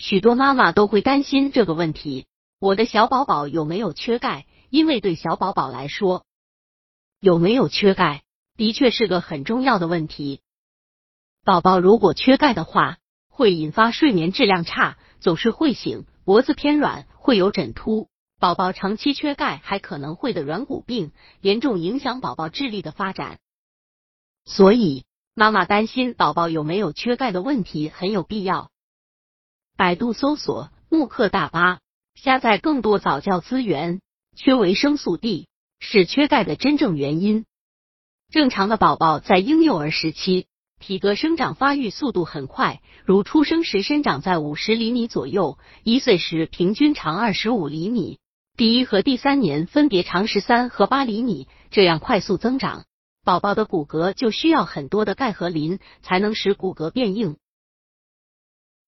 许多妈妈都会担心这个问题：我的小宝宝有没有缺钙？因为对小宝宝来说，有没有缺钙的确是个很重要的问题。宝宝如果缺钙的话，会引发睡眠质量差，总是会醒，脖子偏软，会有枕秃。宝宝长期缺钙还可能会得软骨病，严重影响宝宝智力的发展。所以，妈妈担心宝宝有没有缺钙的问题很有必要。百度搜索慕课大巴，下载更多早教资源。缺维生素 D 是缺钙的真正原因。正常的宝宝在婴幼儿时期，体格生长发育速度很快，如出生时生长在五十厘米左右，一岁时平均长二十五厘米。第一和第三年分别长十三和八厘米，这样快速增长，宝宝的骨骼就需要很多的钙和磷，才能使骨骼变硬。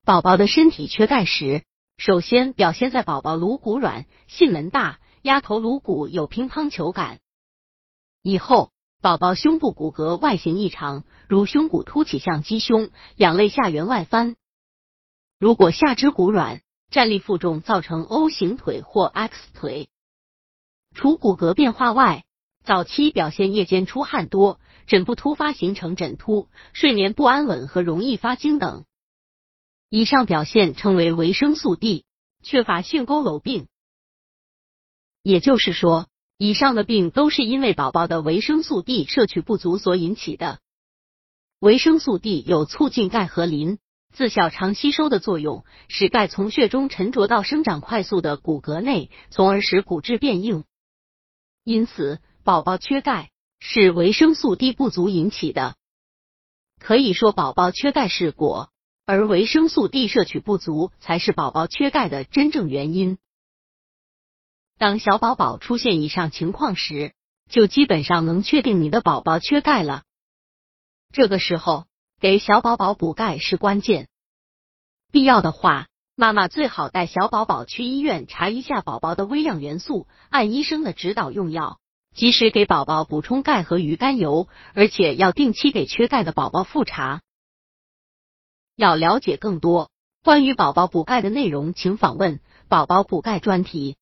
宝宝的身体缺钙时，首先表现在宝宝颅骨软、囟门大、压头颅骨有乒乓球感。以后，宝宝胸部骨骼外形异常，如胸骨凸起像鸡胸，两肋下缘外翻。如果下肢骨软。站立负重造成 O 型腿或 X 腿。除骨骼变化外，早期表现夜间出汗多、枕部突发形成枕秃、睡眠不安稳和容易发惊等。以上表现称为维生素 D 缺乏性佝偻病。也就是说，以上的病都是因为宝宝的维生素 D 摄取不足所引起的。维生素 D 有促进钙和磷。自小肠吸收的作用，使钙从血中沉着到生长快速的骨骼内，从而使骨质变硬。因此，宝宝缺钙是维生素 D 不足引起的。可以说，宝宝缺钙是果，而维生素 D 摄取不足才是宝宝缺钙的真正原因。当小宝宝出现以上情况时，就基本上能确定你的宝宝缺钙了。这个时候。给小宝宝补钙是关键，必要的话，妈妈最好带小宝宝去医院查一下宝宝的微量元素，按医生的指导用药，及时给宝宝补充钙和鱼肝油，而且要定期给缺钙的宝宝复查。要了解更多关于宝宝补钙的内容，请访问宝宝补钙专题。